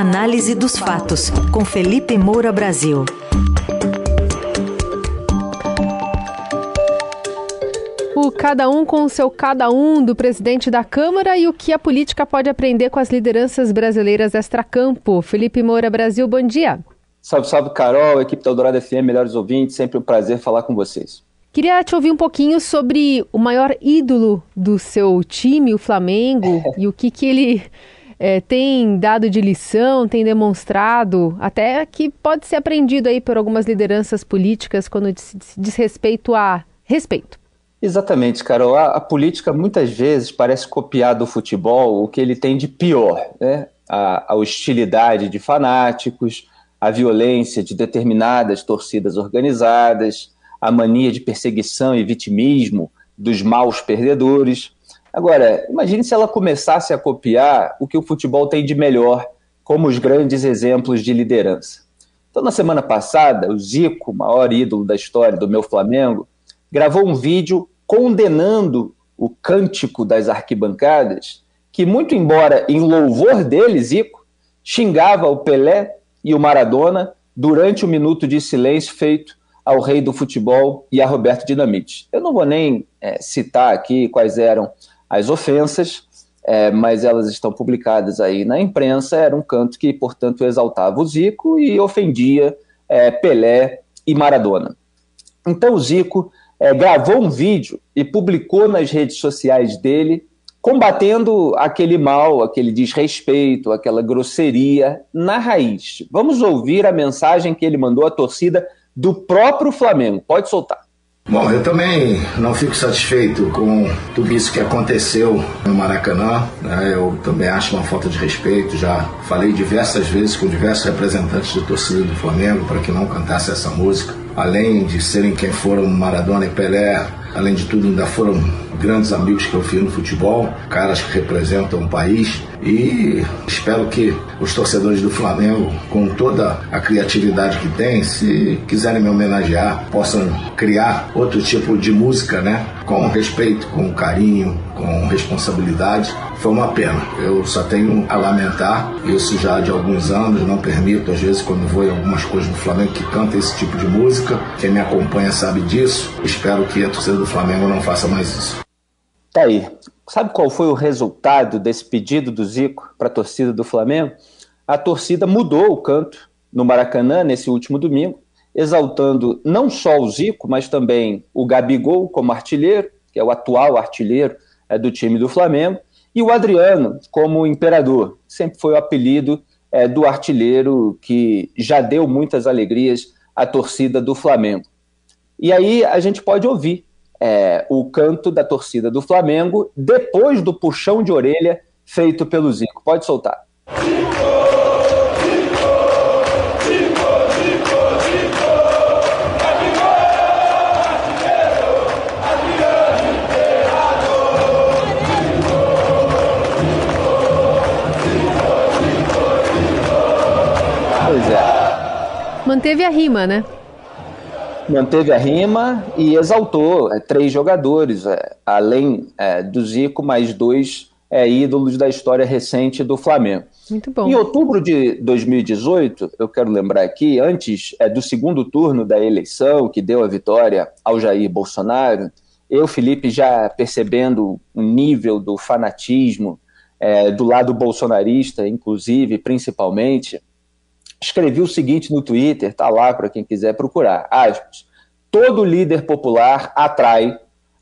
Análise dos fatos, com Felipe Moura Brasil. O cada um com o seu cada um do presidente da Câmara e o que a política pode aprender com as lideranças brasileiras extracampo. Felipe Moura Brasil, bom dia. Salve, salve, Carol, equipe da Eldorado FM, melhores ouvintes, sempre um prazer falar com vocês. Queria te ouvir um pouquinho sobre o maior ídolo do seu time, o Flamengo, e o que, que ele é, tem dado de lição, tem demonstrado, até que pode ser aprendido aí por algumas lideranças políticas quando diz, diz respeito a respeito. Exatamente, Carol. A, a, política muitas vezes parece copiar do futebol o que ele tem de pior, né? A, a hostilidade de fanáticos, a violência de determinadas torcidas organizadas, a mania de perseguição e vitimismo dos maus perdedores. Agora, imagine se ela começasse a copiar o que o futebol tem de melhor, como os grandes exemplos de liderança. Então, na semana passada, o Zico, maior ídolo da história do meu Flamengo, gravou um vídeo condenando o cântico das arquibancadas, que, muito embora em louvor dele, Zico, xingava o Pelé e o Maradona durante o minuto de silêncio feito ao rei do futebol e a Roberto Dinamite. Eu não vou nem é, citar aqui quais eram as ofensas, é, mas elas estão publicadas aí na imprensa. Era um canto que, portanto, exaltava o Zico e ofendia é, Pelé e Maradona. Então, o Zico é, gravou um vídeo e publicou nas redes sociais dele, combatendo aquele mal, aquele desrespeito, aquela grosseria na raiz. Vamos ouvir a mensagem que ele mandou à torcida do próprio Flamengo. Pode soltar. Bom, eu também não fico satisfeito com tudo isso que aconteceu no Maracanã. Né? Eu também acho uma falta de respeito. Já falei diversas vezes com diversos representantes do torcida do Flamengo para que não cantasse essa música. Além de serem quem foram Maradona e Pelé, além de tudo, ainda foram grandes amigos que eu fiz no futebol, caras que representam o país e espero que os torcedores do Flamengo, com toda a criatividade que tem, se quiserem me homenagear, possam criar outro tipo de música, né? Com respeito, com carinho, com responsabilidade. Foi uma pena. Eu só tenho a lamentar isso já de alguns anos. Não permito, às vezes, quando vou em algumas coisas do Flamengo, que canta esse tipo de música. Quem me acompanha sabe disso. Espero que a torcida do Flamengo não faça mais isso. Tá aí. Sabe qual foi o resultado desse pedido do Zico para a torcida do Flamengo? A torcida mudou o canto no Maracanã nesse último domingo, exaltando não só o Zico, mas também o Gabigol como artilheiro, que é o atual artilheiro é, do time do Flamengo, e o Adriano como imperador, sempre foi o apelido é, do artilheiro que já deu muitas alegrias à torcida do Flamengo. E aí a gente pode ouvir é, o canto da torcida do Flamengo depois do puxão de orelha feito pelo Zico. Pode soltar. Pois é. Manteve a rima, né? Manteve a rima e exaltou é, três jogadores, é, além é, do Zico, mais dois é, ídolos da história recente do Flamengo. Muito bom. Em outubro de 2018, eu quero lembrar aqui, antes é, do segundo turno da eleição, que deu a vitória ao Jair Bolsonaro, eu, Felipe, já percebendo o nível do fanatismo é, do lado bolsonarista, inclusive, principalmente, escrevi o seguinte no Twitter, tá lá para quem quiser procurar. Aspas. Todo líder popular atrai,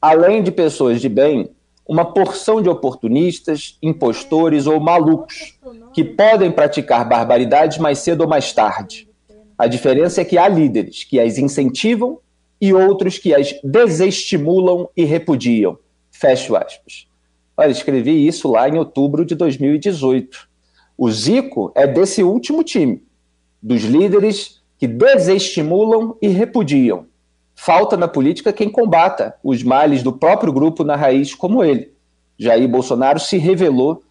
além de pessoas de bem, uma porção de oportunistas, impostores ou malucos que podem praticar barbaridades mais cedo ou mais tarde. A diferença é que há líderes que as incentivam e outros que as desestimulam e repudiam. Fecho aspas. Olha, escrevi isso lá em outubro de 2018. O Zico é desse último time dos líderes que desestimulam e repudiam. Falta na política quem combata os males do próprio grupo na raiz, como ele. Jair Bolsonaro se revelou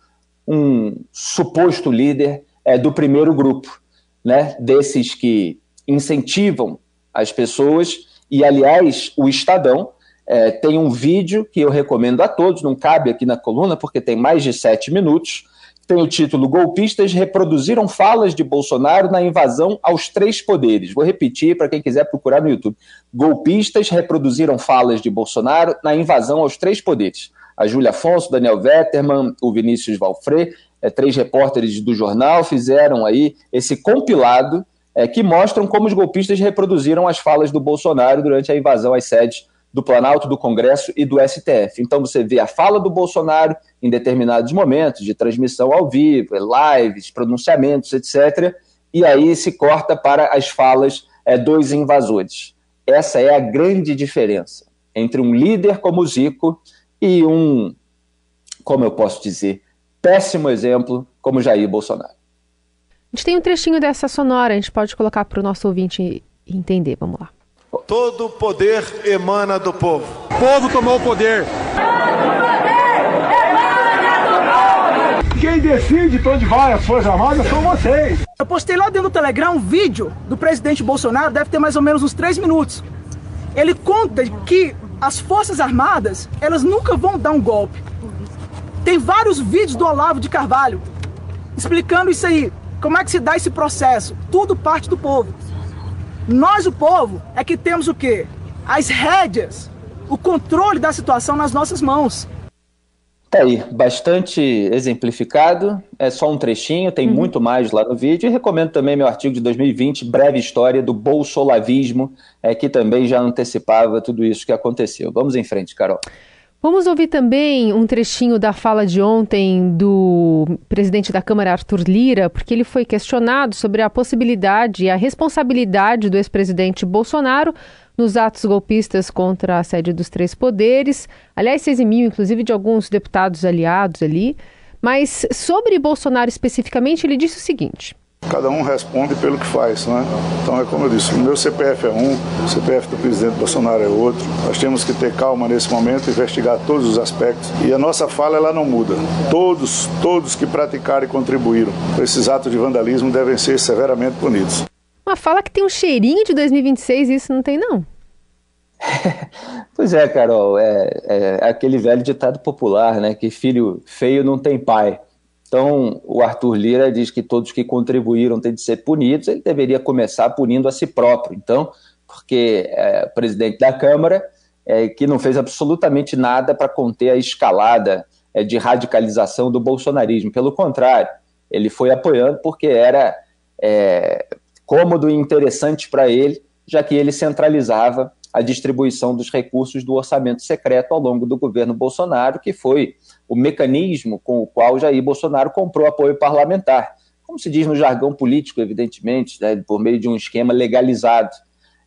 um suposto líder é, do primeiro grupo, né, desses que incentivam as pessoas. E, aliás, o Estadão é, tem um vídeo que eu recomendo a todos, não cabe aqui na coluna, porque tem mais de sete minutos, tem o título Golpistas reproduziram falas de Bolsonaro na invasão aos três poderes. Vou repetir para quem quiser procurar no YouTube. Golpistas reproduziram falas de Bolsonaro na invasão aos três poderes. A Júlia Afonso, Daniel Vetterman, o Vinícius Valfré, é, três repórteres do jornal, fizeram aí esse compilado é, que mostram como os golpistas reproduziram as falas do Bolsonaro durante a invasão às sedes do Planalto, do Congresso e do STF. Então você vê a fala do Bolsonaro em determinados momentos de transmissão ao vivo, lives, pronunciamentos, etc. E aí se corta para as falas é, dos invasores. Essa é a grande diferença entre um líder como o Zico e um, como eu posso dizer, péssimo exemplo como Jair Bolsonaro. A gente tem um trechinho dessa sonora, a gente pode colocar para o nosso ouvinte entender. Vamos lá. Todo poder emana do povo. O povo tomou o poder. Quem decide para onde vai as Forças Armadas são vocês. Eu postei lá dentro do Telegram um vídeo do presidente Bolsonaro, deve ter mais ou menos uns três minutos. Ele conta que as Forças Armadas, elas nunca vão dar um golpe. Tem vários vídeos do Olavo de Carvalho explicando isso aí. Como é que se dá esse processo? Tudo parte do povo. Nós, o povo, é que temos o quê? As rédeas, o controle da situação nas nossas mãos. Tá aí, bastante exemplificado, é só um trechinho, tem uhum. muito mais lá no vídeo, e recomendo também meu artigo de 2020, Breve História do Bolsolavismo, é, que também já antecipava tudo isso que aconteceu. Vamos em frente, Carol. Vamos ouvir também um trechinho da fala de ontem do presidente da Câmara, Arthur Lira, porque ele foi questionado sobre a possibilidade e a responsabilidade do ex-presidente Bolsonaro nos atos golpistas contra a sede dos três poderes. Aliás, se eximiu, inclusive, de alguns deputados aliados ali. Mas sobre Bolsonaro especificamente, ele disse o seguinte: Cada um responde pelo que faz, né? Então é como eu disse, o meu CPF é um, o CPF do presidente Bolsonaro é outro. Nós temos que ter calma nesse momento, investigar todos os aspectos e a nossa fala ela não muda. Todos, todos que praticaram e contribuíram para esses atos de vandalismo devem ser severamente punidos. Uma fala que tem um cheirinho de 2026, isso não tem não. pois é, Carol, é, é aquele velho ditado popular, né? Que filho feio não tem pai. Então, o Arthur Lira diz que todos que contribuíram têm de ser punidos, ele deveria começar punindo a si próprio. Então, porque é, o presidente da Câmara, é, que não fez absolutamente nada para conter a escalada é, de radicalização do bolsonarismo. Pelo contrário, ele foi apoiando porque era é, cômodo e interessante para ele, já que ele centralizava a distribuição dos recursos do orçamento secreto ao longo do governo Bolsonaro, que foi o mecanismo com o qual Jair Bolsonaro comprou apoio parlamentar. Como se diz no jargão político, evidentemente, né, por meio de um esquema legalizado.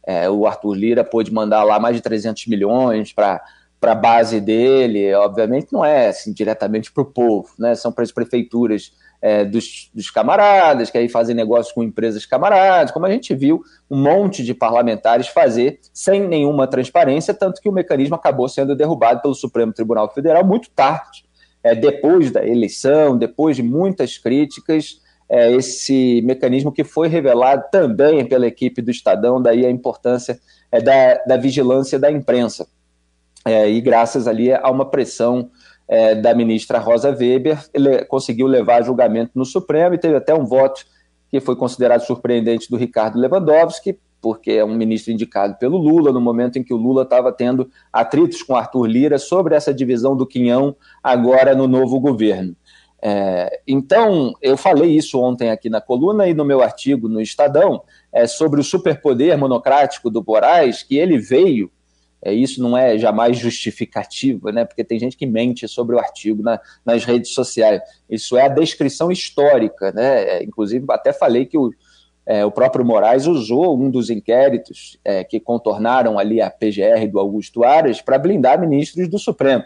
É, o Arthur Lira pôde mandar lá mais de 300 milhões para a base dele, obviamente não é assim, diretamente para o povo, né, são para as prefeituras é, dos, dos, camaradas, que aí fazem negócios com empresas camaradas, como a gente viu um monte de parlamentares fazer sem nenhuma transparência, tanto que o mecanismo acabou sendo derrubado pelo Supremo Tribunal Federal muito tarde, é, depois da eleição, depois de muitas críticas, é, esse mecanismo que foi revelado também pela equipe do Estadão, daí a importância é, da, da vigilância da imprensa. É, e graças ali a uma pressão é, da ministra Rosa Weber, ele conseguiu levar julgamento no Supremo e teve até um voto que foi considerado surpreendente do Ricardo Lewandowski, porque é um ministro indicado pelo Lula, no momento em que o Lula estava tendo atritos com Arthur Lira sobre essa divisão do quinhão agora no novo governo. É, então, eu falei isso ontem aqui na coluna e no meu artigo no Estadão é, sobre o superpoder monocrático do Moraes, que ele veio, é, isso não é jamais justificativo, né, porque tem gente que mente sobre o artigo na, nas redes sociais. Isso é a descrição histórica, né, é, inclusive até falei que o, é, o próprio Moraes usou um dos inquéritos é, que contornaram ali a PGR do Augusto Aras para blindar ministros do Supremo.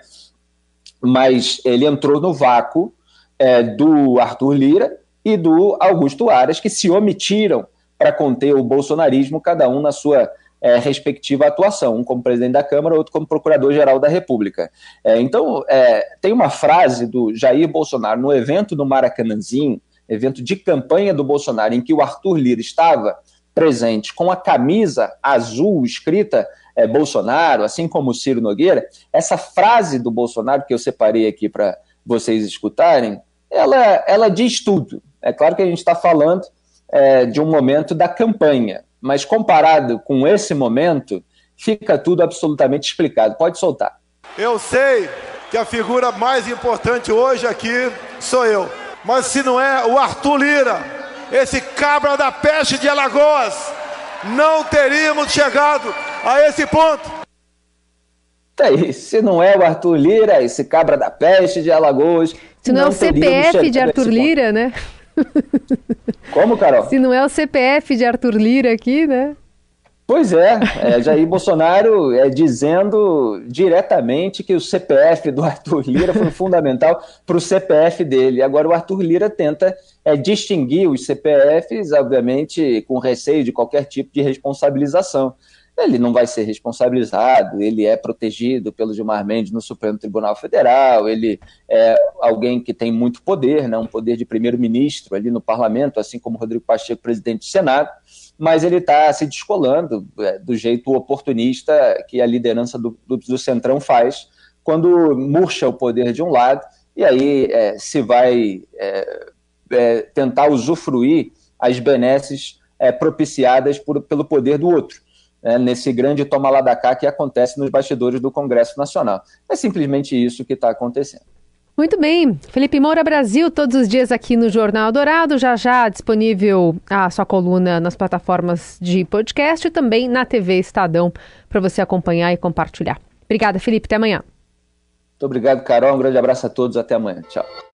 Mas ele entrou no vácuo é, do Arthur Lira e do Augusto Aras, que se omitiram para conter o bolsonarismo, cada um na sua é, respectiva atuação, um como presidente da Câmara, outro como procurador-geral da República. É, então, é, tem uma frase do Jair Bolsonaro no evento do Maracanãzinho, evento de campanha do Bolsonaro, em que o Arthur Lira estava presente com a camisa azul escrita é, Bolsonaro, assim como o Ciro Nogueira, essa frase do Bolsonaro que eu separei aqui para vocês escutarem, ela, ela diz tudo. É claro que a gente está falando é, de um momento da campanha, mas comparado com esse momento, fica tudo absolutamente explicado. Pode soltar. Eu sei que a figura mais importante hoje aqui sou eu, mas se não é o Arthur Lira, esse cabra da peste de Alagoas, não teríamos chegado a esse ponto. Tá aí, se não é o Arthur Lira, esse cabra da peste de Alagoas. Se não, não é o CPF de Arthur Lira, né? Como, Carol? Se não é o CPF de Arthur Lira aqui, né? Pois é, é Jair Bolsonaro é dizendo diretamente que o CPF do Arthur Lira foi fundamental para o CPF dele. Agora o Arthur Lira tenta é, distinguir os CPFs, obviamente, com receio de qualquer tipo de responsabilização. Ele não vai ser responsabilizado, ele é protegido pelo Gilmar Mendes no Supremo Tribunal Federal, ele é alguém que tem muito poder, né, um poder de primeiro-ministro ali no parlamento, assim como Rodrigo Pacheco, presidente do Senado mas ele está se descolando é, do jeito oportunista que a liderança do, do, do, Centrão faz quando murcha o poder de um lado e aí é, se vai é, é tentar usufruir as benesses é, propiciadas por, pelo poder do outro. Né, nesse grande toma lá da cá que acontece nos bastidores do Congresso Nacional. É simplesmente isso que está acontecendo. Muito bem. Felipe Moura Brasil, todos os dias aqui no Jornal Dourado, já já disponível a sua coluna nas plataformas de podcast e também na TV Estadão para você acompanhar e compartilhar. Obrigada, Felipe. Até amanhã. Muito obrigado, Carol. Um grande abraço a todos. Até amanhã. Tchau.